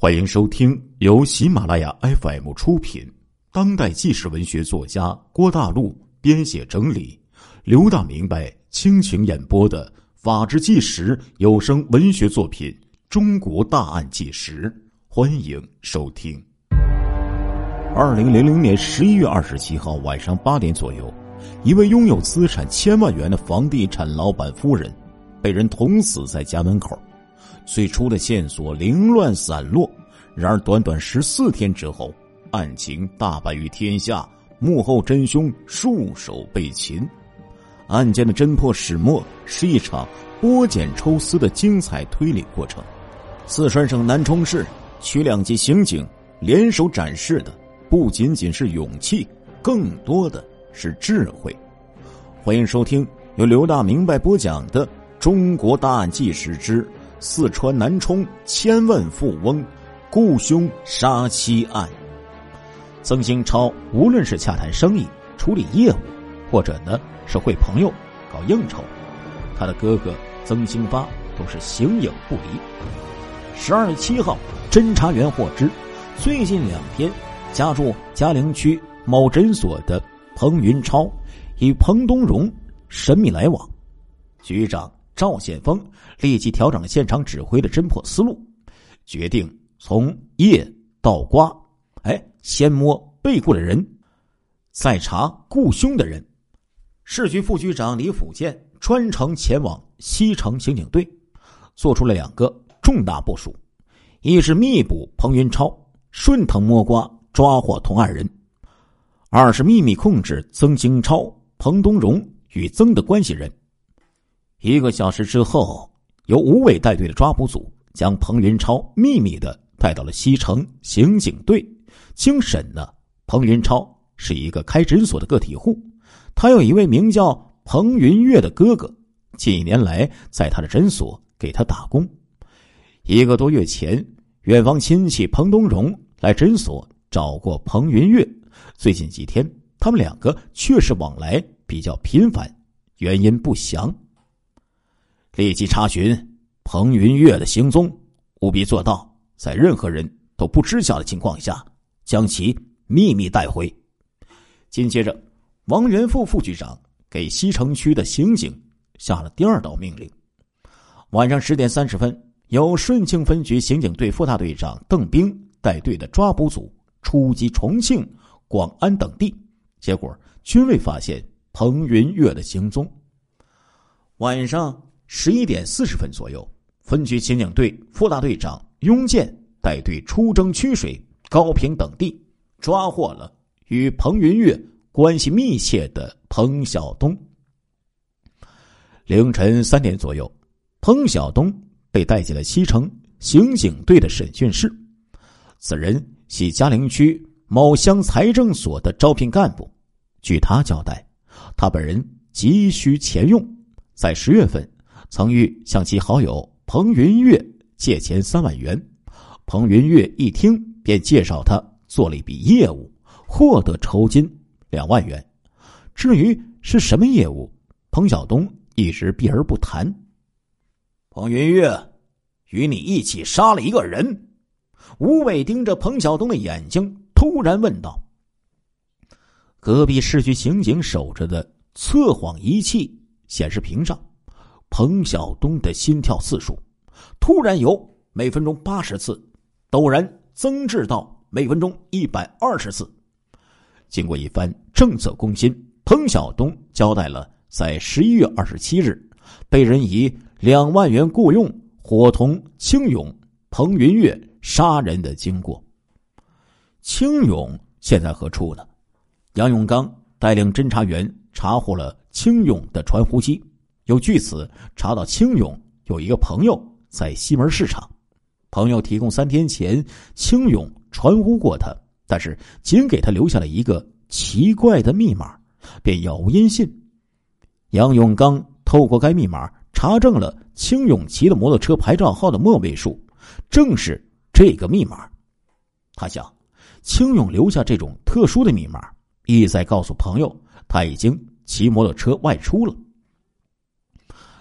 欢迎收听由喜马拉雅 FM 出品、当代纪实文学作家郭大陆编写整理、刘大明白倾情演播的《法制纪实》有声文学作品《中国大案纪实》，欢迎收听。二零零零年十一月二十七号晚上八点左右，一位拥有资产千万元的房地产老板夫人被人捅死在家门口。最初的线索凌乱散落，然而短短十四天之后，案情大白于天下，幕后真凶束手被擒。案件的侦破始末是一场剥茧抽丝的精彩推理过程。四川省南充市区两级刑警联手展示的不仅仅是勇气，更多的是智慧。欢迎收听由刘大明白播讲的《中国大案纪实之》。四川南充千万富翁雇凶杀妻案，曾兴超无论是洽谈生意、处理业务，或者呢是会朋友、搞应酬，他的哥哥曾兴发都是形影不离。十二月七号，侦查员获知，最近两天家住嘉陵区某诊所的彭云超与彭东荣神秘来往，局长。赵先锋立即调整了现场指挥的侦破思路，决定从夜到瓜，哎，先摸被雇的人，再查雇凶的人。市局副局长李辅建专程前往西城刑警队，做出了两个重大部署：一是密捕彭云超，顺藤摸瓜抓获同案人；二是秘密控制曾经超、彭东荣与曾的关系人。一个小时之后，由吴伟带队的抓捕组将彭云超秘密的带到了西城刑警队。经审呢，彭云超是一个开诊所的个体户，他有一位名叫彭云月的哥哥，近年来在他的诊所给他打工。一个多月前，远房亲戚彭东荣来诊所找过彭云月，最近几天他们两个确实往来比较频繁，原因不详。立即查询彭云月的行踪，务必做到在任何人都不知晓的情况下将其秘密带回。紧接着，王元富副局长给西城区的刑警下了第二道命令：晚上十点三十分，由顺庆分局刑警队副大队长邓兵带队的抓捕组出击重庆、广安等地，结果均未发现彭云月的行踪。晚上。十一点四十分左右，分局刑警队副大队长雍建带队出征曲水、高平等地，抓获了与彭云月关系密切的彭晓东。凌晨三点左右，彭晓东被带进了西城刑警队的审讯室。此人系嘉陵区某乡财政所的招聘干部。据他交代，他本人急需钱用，在十月份。曾欲向其好友彭云月借钱三万元，彭云月一听便介绍他做了一笔业务，获得酬金两万元。至于是什么业务，彭晓东一直避而不谈。彭云月与你一起杀了一个人。吴伟盯着彭晓东的眼睛，突然问道：“隔壁市局刑警守着的测谎仪器显示屏上。”彭晓东的心跳次数突然由每分钟八十次陡然增至到每分钟一百二十次。经过一番政策攻心，彭晓东交代了在十一月二十七日被人以两万元雇佣伙同青勇、彭云月杀人的经过。青勇现在何处呢？杨永刚带领侦查员查获了青勇的传呼机。又据此查到，青勇有一个朋友在西门市场，朋友提供三天前青勇传呼过他，但是仅给他留下了一个奇怪的密码，便杳无音信。杨永刚透过该密码查证了青勇骑的摩托车牌照号的末位数，正是这个密码。他想，青勇留下这种特殊的密码，意在告诉朋友他已经骑摩托车外出了。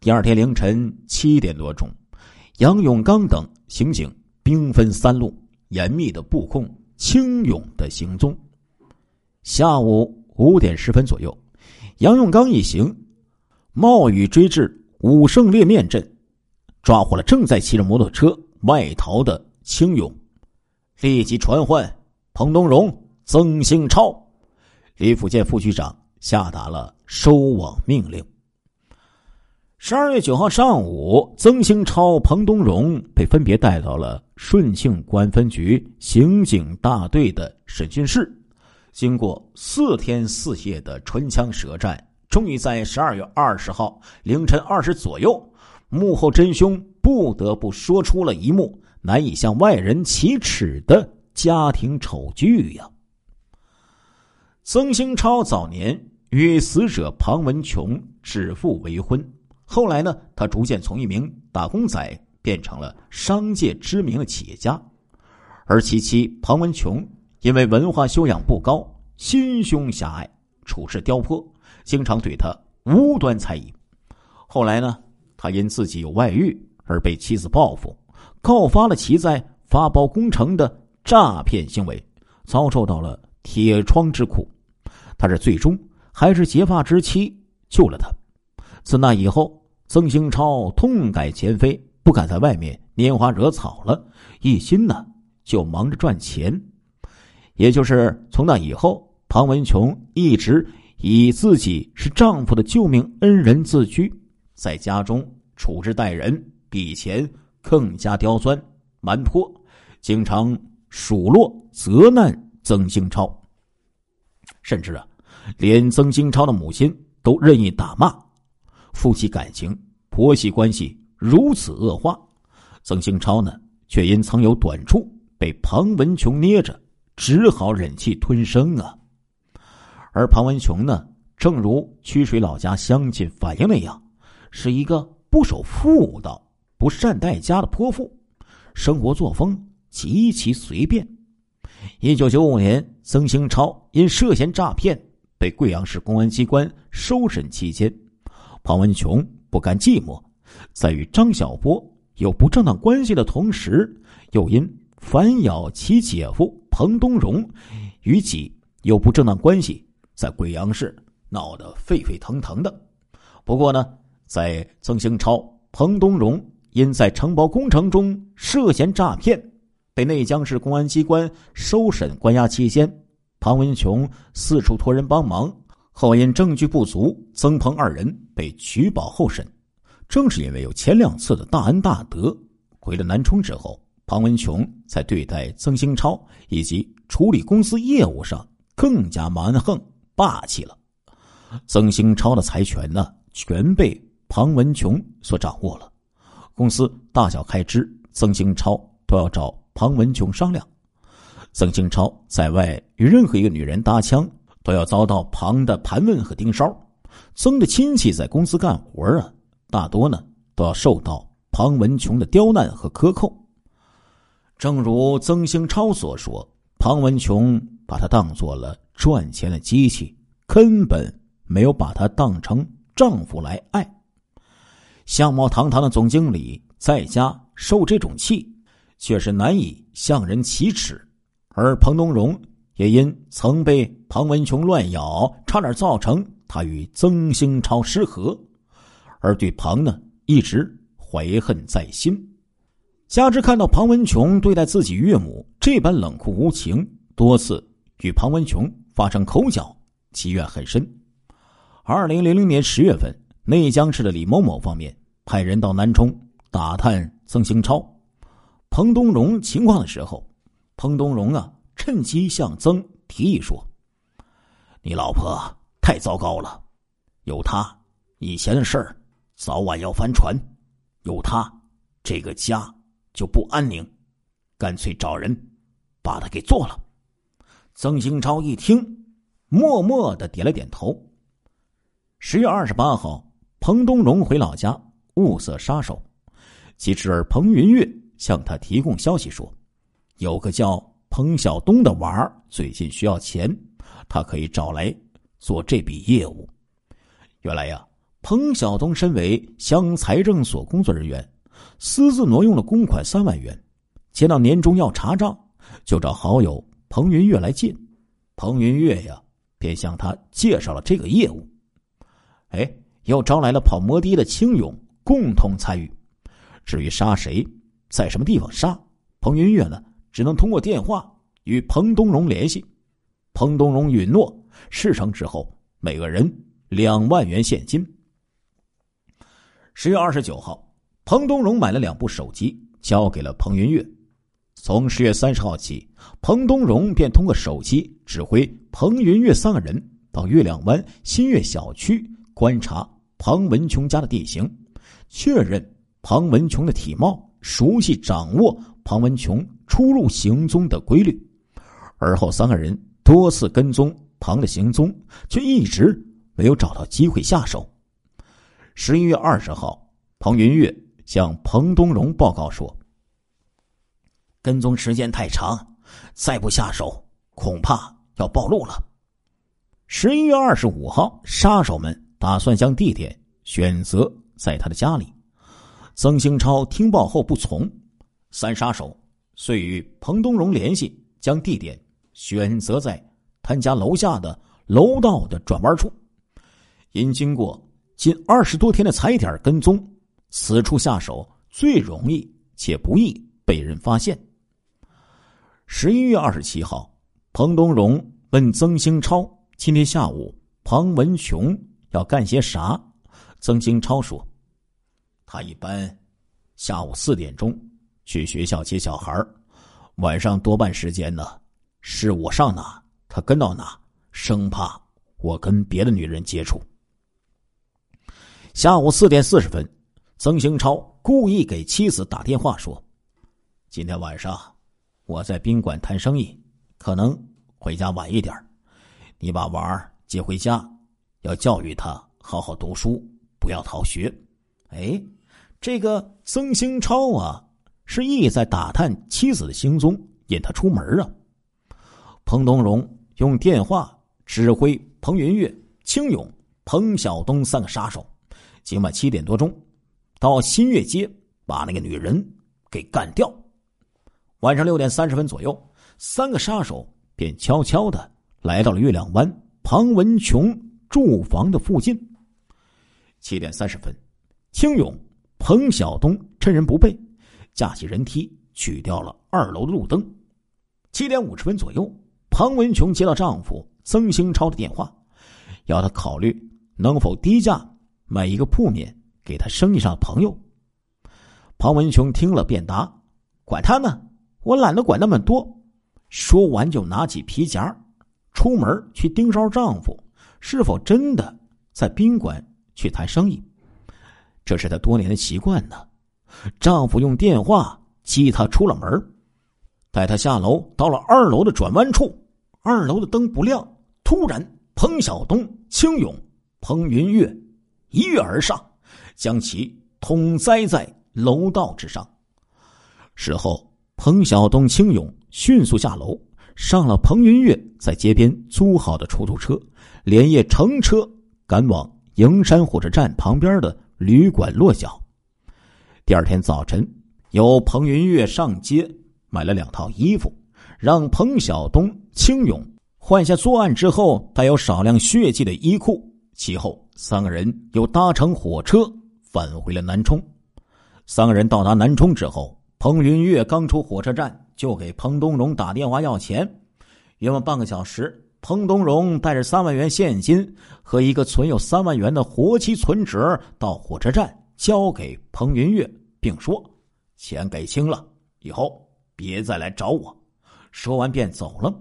第二天凌晨七点多钟，杨永刚等刑警兵分三路，严密的布控清勇的行踪。下午五点十分左右，杨永刚一行冒雨追至武胜烈面镇，抓获了正在骑着摩托车外逃的清勇，立即传唤彭东荣、曾兴超。李福建副局长下达了收网命令。十二月九号上午，曾兴超、彭东荣被分别带到了顺庆公安分局刑警大队的审讯室。经过四天四夜的唇枪舌战，终于在十二月二十号凌晨二时左右，幕后真凶不得不说出了一幕难以向外人启齿的家庭丑剧呀。曾兴超早年与死者庞文琼指腹为婚。后来呢，他逐渐从一名打工仔变成了商界知名的企业家，而其妻庞文琼因为文化修养不高、心胸狭隘、处事刁颇，经常对他无端猜疑。后来呢，他因自己有外遇而被妻子报复，告发了其在发包工程的诈骗行为，遭受到了铁窗之苦。他是最终还是结发之妻救了他。自那以后。曾兴超痛改前非，不敢在外面拈花惹草了，一心呢就忙着赚钱。也就是从那以后，庞文琼一直以自己是丈夫的救命恩人自居，在家中处之待人比以前更加刁钻蛮泼，经常数落责难曾兴超，甚至啊，连曾兴超的母亲都任意打骂。夫妻感情、婆媳关系如此恶化，曾兴超呢，却因曾有短处被庞文琼捏着，只好忍气吞声啊。而庞文琼呢，正如曲水老家乡亲反映那样，是一个不守妇道、不善待家的泼妇，生活作风极其随便。一九九五年，曾兴超因涉嫌诈骗被贵阳市公安机关收审期间。庞文琼不甘寂寞，在与张小波有不正当关系的同时，又因反咬其姐夫彭东荣与己有不正当关系，在贵阳市闹得沸沸腾腾的。不过呢，在曾兴超、彭东荣因在承包工程中涉嫌诈骗，被内江市公安机关收审关押期间，庞文琼四处托人帮忙。后因证据不足，曾鹏二人被取保候审。正是因为有前两次的大恩大德，回了南充之后，庞文琼在对待曾兴超以及处理公司业务上更加蛮横霸气了。曾兴超的财权呢，全被庞文琼所掌握了。公司大小开支，曾兴超都要找庞文琼商量。曾兴超在外与任何一个女人搭腔。都要遭到庞的盘问和盯梢，曾的亲戚在公司干活啊，大多呢都要受到庞文琼的刁难和克扣。正如曾兴超所说，庞文琼把他当做了赚钱的机器，根本没有把他当成丈夫来爱。相貌堂堂的总经理在家受这种气，却是难以向人启齿，而彭东荣。也因曾被庞文琼乱咬，差点造成他与曾兴超失和，而对庞呢一直怀恨在心。加之看到庞文琼对待自己岳母这般冷酷无情，多次与庞文琼发生口角，积怨很深。二零零零年十月份，内江市的李某某方面派人到南充打探曾兴超、彭东荣情况的时候，彭东荣啊。趁机向曾提议说：“你老婆太糟糕了，有她，以前的事儿早晚要翻船；有她，这个家就不安宁。干脆找人把她给做了。”曾兴超一听，默默的点了点头。十月二十八号，彭东荣回老家物色杀手，其侄儿彭云月向他提供消息说，有个叫……彭晓东的娃儿最近需要钱，他可以找来做这笔业务。原来呀，彭晓东身为乡财政所工作人员，私自挪用了公款三万元。接到年终要查账，就找好友彭云月来借。彭云月呀，便向他介绍了这个业务。哎，又招来了跑摩的的青勇共同参与。至于杀谁，在什么地方杀，彭云月呢，只能通过电话与彭东荣联系。彭东荣允诺，事成之后，每个人两万元现金。十月二十九号，彭东荣买了两部手机，交给了彭云月。从十月三十号起，彭东荣便通过手机指挥彭云月三个人到月亮湾新月小区观察庞文琼家的地形，确认庞文琼的体貌，熟悉掌握庞文琼出入行踪的规律。而后，三个人多次跟踪庞的行踪，却一直没有找到机会下手。十一月二十号，彭云月向彭东荣报告说：“跟踪时间太长，再不下手，恐怕要暴露了。”十一月二十五号，杀手们打算将地点选择在他的家里。曾兴超听报后不从，三杀手遂与彭东荣联系，将地点选择在他家楼下的楼道的转弯处。因经过。近二十多天的踩点跟踪，此处下手最容易且不易被人发现。十一月二十七号，彭东荣问曾兴超：“今天下午庞文琼要干些啥？”曾兴超说：“他一般下午四点钟去学校接小孩晚上多半时间呢是我上哪，他跟到哪，生怕我跟别的女人接触。”下午四点四十分，曾兴超故意给妻子打电话说：“今天晚上我在宾馆谈生意，可能回家晚一点你把娃儿接回家，要教育他好好读书，不要逃学。”哎，这个曾兴超啊，是意在打探妻子的行踪，引他出门啊。彭东荣用电话指挥彭云月、青勇、彭晓东三个杀手。今晚七点多钟，到新月街把那个女人给干掉。晚上六点三十分左右，三个杀手便悄悄的来到了月亮湾庞文琼住房的附近。七点三十分，青勇、彭晓东趁人不备，架起人梯取掉了二楼的路灯。七点五十分左右，庞文琼接到丈夫曾兴超的电话，要他考虑能否低价。买一个铺面给他生意上的朋友。庞文琼听了便答：“管他呢，我懒得管那么多。”说完就拿起皮夹，出门去盯梢丈夫是否真的在宾馆去谈生意。这是她多年的习惯呢。丈夫用电话接她出了门，带她下楼到了二楼的转弯处，二楼的灯不亮。突然，彭晓东、青勇、彭云月。一跃而上，将其捅栽在楼道之上。事后，彭晓东、青勇迅速下楼，上了彭云月在街边租好的出租车，连夜乘车赶往营山火车站旁边的旅馆落脚。第二天早晨，由彭云月上街买了两套衣服，让彭晓东、青勇换下作案之后带有少量血迹的衣裤。其后。三个人又搭乘火车返回了南充。三个人到达南充之后，彭云月刚出火车站，就给彭东荣打电话要钱。约莫半个小时，彭东荣带着三万元现金和一个存有三万元的活期存折到火车站交给彭云月，并说：“钱给清了，以后别再来找我。”说完便走了。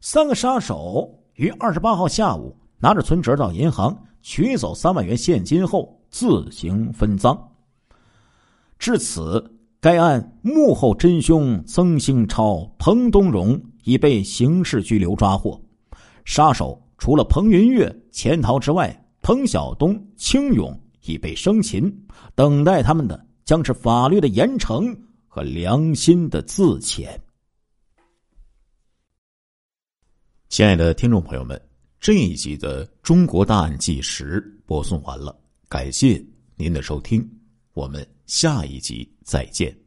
三个杀手于二十八号下午拿着存折到银行。取走三万元现金后自行分赃。至此，该案幕后真凶曾兴超、彭东荣已被刑事拘留抓获。杀手除了彭云月潜逃之外，彭晓东、青勇已被生擒，等待他们的将是法律的严惩和良心的自谴。亲爱的听众朋友们。这一集的《中国大案纪实》播送完了，感谢您的收听，我们下一集再见。